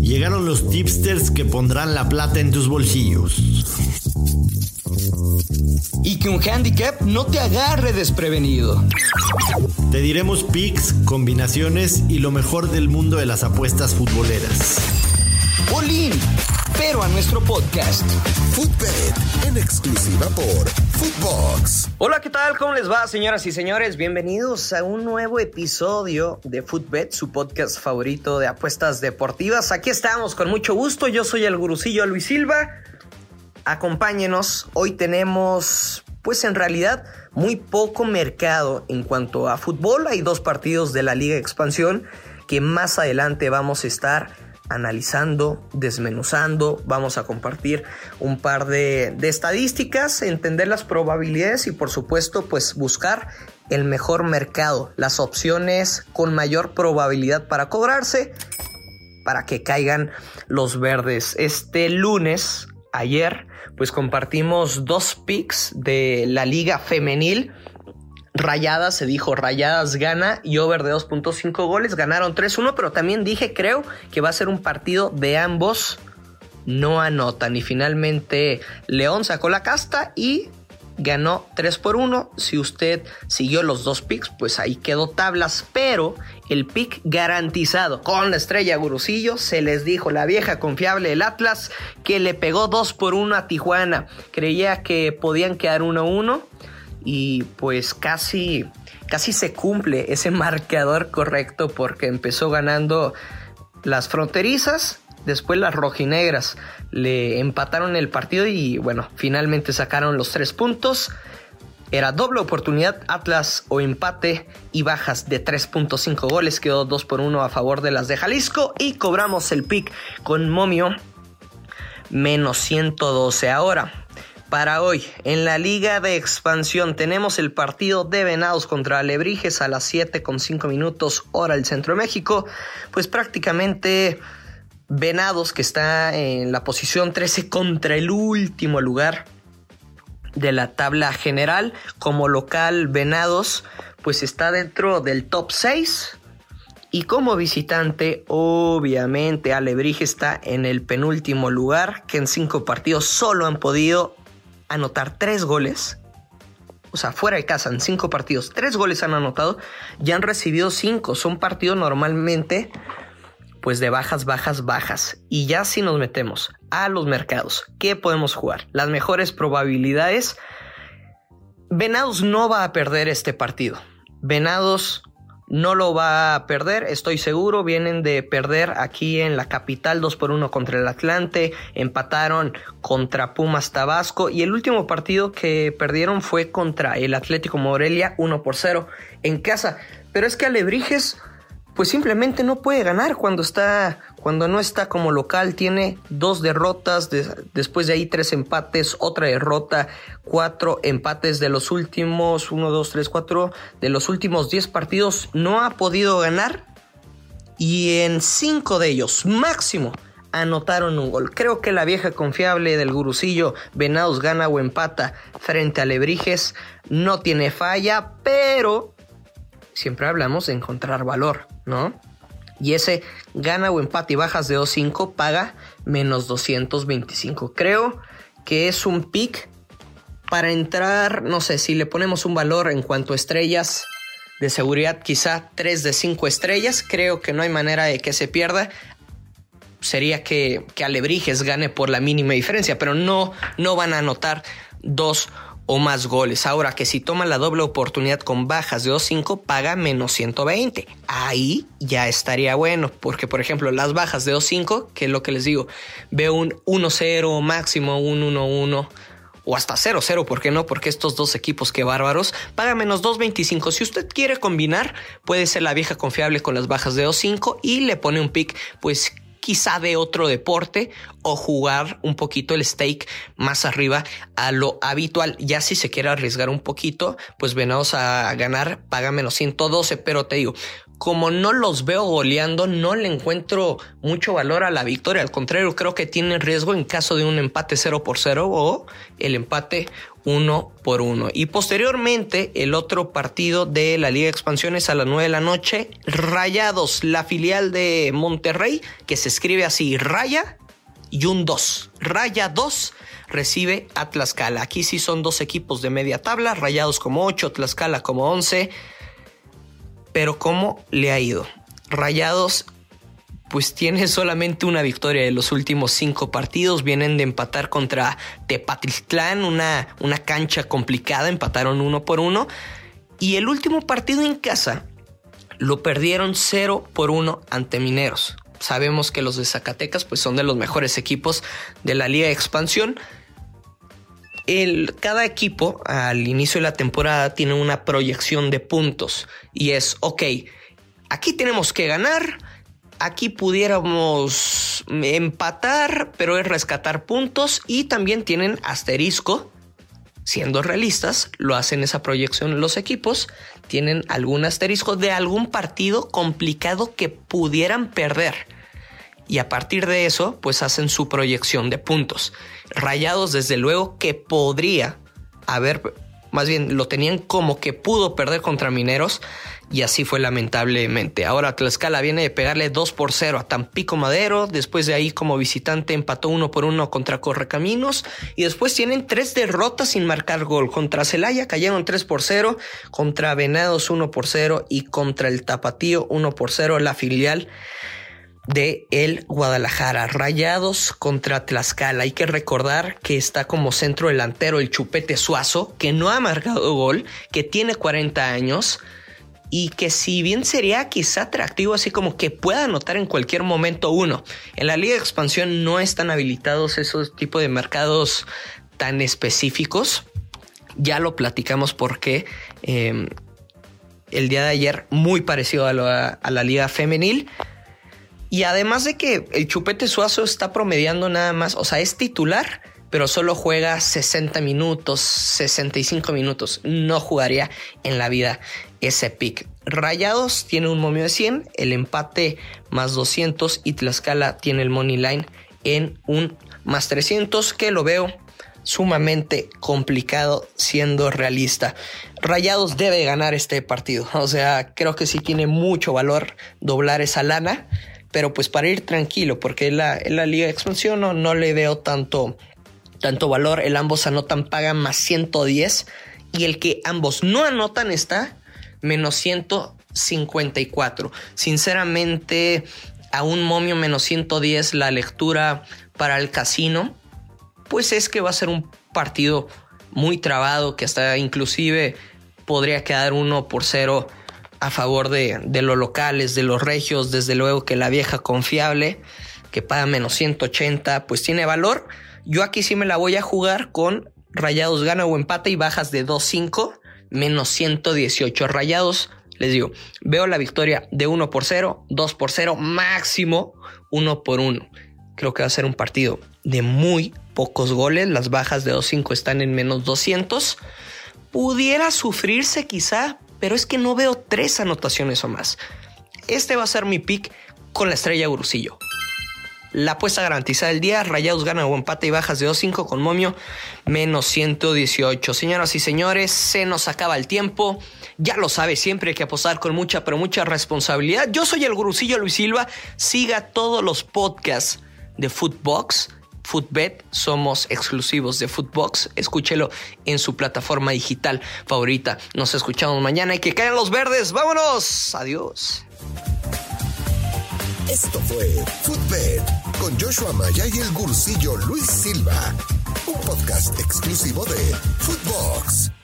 Llegaron los tipsters que pondrán la plata en tus bolsillos. Y que un handicap no te agarre desprevenido. Te diremos picks, combinaciones y lo mejor del mundo de las apuestas futboleras. Olin, pero a nuestro podcast. Footbet, en exclusiva por Footbox. Hola, ¿qué tal? ¿Cómo les va, señoras y señores? Bienvenidos a un nuevo episodio de Footbet, su podcast favorito de apuestas deportivas. Aquí estamos con mucho gusto. Yo soy el gurucillo Luis Silva. Acompáñenos. Hoy tenemos, pues en realidad, muy poco mercado en cuanto a fútbol. Hay dos partidos de la Liga Expansión que más adelante vamos a estar analizando, desmenuzando, vamos a compartir un par de, estadísticas, entender las probabilidades y por supuesto pues buscar el mejor mercado, las opciones con mayor probabilidad para cobrarse, para que caigan los verdes. Este lunes, ayer, pues compartimos dos picks de la liga femenil Rayadas, se dijo Rayadas gana y over de 2.5 goles, ganaron 3-1, pero también dije, creo que va a ser un partido de ambos. No anotan. Y finalmente León sacó la casta y ganó 3 por 1. Si usted siguió los dos picks, pues ahí quedó tablas, pero el pick garantizado con la estrella Gurusillo se les dijo la vieja confiable del Atlas que le pegó 2 por 1 a Tijuana. Creía que podían quedar 1-1 y pues casi, casi se cumple ese marcador correcto porque empezó ganando las fronterizas, después las rojinegras le empataron el partido y bueno, finalmente sacaron los tres puntos. Era doble oportunidad, Atlas o empate y bajas de 3.5 goles. Quedó 2 por 1 a favor de las de Jalisco y cobramos el pick con Momio menos 112. Ahora, para hoy, en la Liga de Expansión tenemos el partido de Venados contra Alebrijes a las 7 con 5 minutos hora del Centro de México. Pues prácticamente Venados que está en la posición 13 contra el último lugar de la tabla general. Como local Venados pues está dentro del top 6. Y como visitante, obviamente, Alebrije está en el penúltimo lugar, que en cinco partidos solo han podido anotar tres goles, o sea, fuera de casa en cinco partidos, tres goles han anotado, ya han recibido cinco. Son partidos normalmente, pues de bajas, bajas, bajas. Y ya si nos metemos a los mercados, ¿qué podemos jugar? Las mejores probabilidades. Venados no va a perder este partido. Venados no lo va a perder, estoy seguro. Vienen de perder aquí en la capital 2 por 1 contra el Atlante, empataron contra Pumas Tabasco y el último partido que perdieron fue contra el Atlético Morelia 1 por 0 en casa. Pero es que Alebrijes pues simplemente no puede ganar cuando está cuando no está como local tiene dos derrotas después de ahí tres empates otra derrota cuatro empates de los últimos uno dos tres cuatro de los últimos diez partidos no ha podido ganar y en cinco de ellos máximo anotaron un gol. Creo que la vieja confiable del gurucillo Venados gana o empata frente a Lebrijes no tiene falla, pero siempre hablamos de encontrar valor, ¿no? Y ese gana o empate y bajas de 2.5 paga menos 225. Creo que es un pick para entrar, no sé, si le ponemos un valor en cuanto a estrellas de seguridad, quizá 3 de 5 estrellas. Creo que no hay manera de que se pierda. Sería que, que Alebrijes gane por la mínima diferencia, pero no, no van a anotar dos o más goles. Ahora que si toma la doble oportunidad con bajas de 2-5, paga menos 120. Ahí ya estaría bueno, porque por ejemplo las bajas de 2-5, que es lo que les digo, veo un 1-0 máximo, un 1-1 o hasta 0-0, ¿por qué no? Porque estos dos equipos, que bárbaros, paga menos 2.25. Si usted quiere combinar, puede ser la vieja confiable con las bajas de 2-5 y le pone un pick, pues quizá de otro deporte o jugar un poquito el stake más arriba a lo habitual. Ya si se quiere arriesgar un poquito, pues venados a ganar, paga menos 112, pero te digo, como no los veo goleando, no le encuentro mucho valor a la victoria. Al contrario, creo que tiene riesgo en caso de un empate 0 por 0 o el empate 1 por 1. Y posteriormente, el otro partido de la Liga de Expansiones a las 9 de la noche, Rayados, la filial de Monterrey, que se escribe así, Raya y un 2. Raya 2 recibe a Tlaxcala. Aquí sí son dos equipos de media tabla, Rayados como 8, Tlaxcala como 11 pero ¿cómo le ha ido? Rayados pues tiene solamente una victoria de los últimos cinco partidos. Vienen de empatar contra Tepatitlán, una, una cancha complicada, empataron uno por uno. Y el último partido en casa lo perdieron 0 por 1 ante Mineros. Sabemos que los de Zacatecas pues, son de los mejores equipos de la Liga de Expansión el, cada equipo al inicio de la temporada tiene una proyección de puntos y es, ok, aquí tenemos que ganar, aquí pudiéramos empatar, pero es rescatar puntos y también tienen asterisco. Siendo realistas, lo hacen esa proyección los equipos, tienen algún asterisco de algún partido complicado que pudieran perder y a partir de eso pues hacen su proyección de puntos. Rayados desde luego que podría haber, más bien lo tenían como que pudo perder contra Mineros y así fue lamentablemente. Ahora Tlaxcala viene de pegarle 2 por 0 a Tampico Madero, después de ahí como visitante empató 1 por 1 contra Correcaminos y después tienen tres derrotas sin marcar gol. Contra Celaya cayeron 3 por 0, contra Venados 1 por 0 y contra el Tapatío 1 por 0 la filial de el Guadalajara. Rayados contra Tlaxcala. Hay que recordar que está como centro delantero el Chupete Suazo, que no ha marcado gol, que tiene 40 años y que si bien sería quizá atractivo así como que pueda anotar en cualquier momento uno. En la Liga de Expansión no están habilitados esos tipos de mercados tan específicos. Ya lo platicamos porque em, el día de ayer muy parecido a la Liga Femenil y además de que el Chupete Suazo está promediando nada más, o sea, es titular, pero solo juega 60 minutos, 65 minutos. No jugaría en la vida ese pick. Rayados tiene un momio de 100, el empate más 200 y Tlaxcala tiene el money line en un más 300 que lo veo sumamente complicado siendo realista. Rayados debe ganar este partido, o sea, creo que sí tiene mucho valor doblar esa lana pero pues para ir tranquilo, porque la, la liga de expansión no, no, le veo tanto, tanto valor. El ambos anotan pagan más 110 y el que ambos no anotan está menos 154. Sinceramente, a un momio menos 110 la lectura para el casino, pues es que va a ser un partido muy trabado que hasta inclusive podría quedar uno por cero a favor de, los locales, de los regios, desde luego que la vieja confiable, que paga menos 180, pues tiene valor. Yo aquí sí me la voy a jugar con rayados gana o empate y bajas de 2-5, menos 118 rayados. Les digo, veo la victoria de 1 por 0, 2 por 0, máximo 1 por 1. Creo que va a ser un partido de muy pocos goles. Las bajas de 2-5 están en menos 200. Pudiera sufrirse quizá pero es que no veo tres anotaciones o más. Este va a ser mi pick con la estrella Gurusillo. La apuesta garantizada del día, Rayados gana o empate y bajas de 2-5 con momio, menos 118. Señoras y señores, se nos acaba el tiempo. Ya lo sabe, siempre hay que apostar con mucha, pero mucha responsabilidad. Yo soy el Gurusillo Luis Silva. Siga todos los podcasts de Footbox Footbet, somos exclusivos de Footbox. Escúchelo en su plataforma digital favorita. Nos escuchamos mañana y que caigan los verdes. ¡Vámonos! Adiós. Esto fue Footbet con Joshua Maya y el gursillo Luis Silva, un podcast exclusivo de Footbox.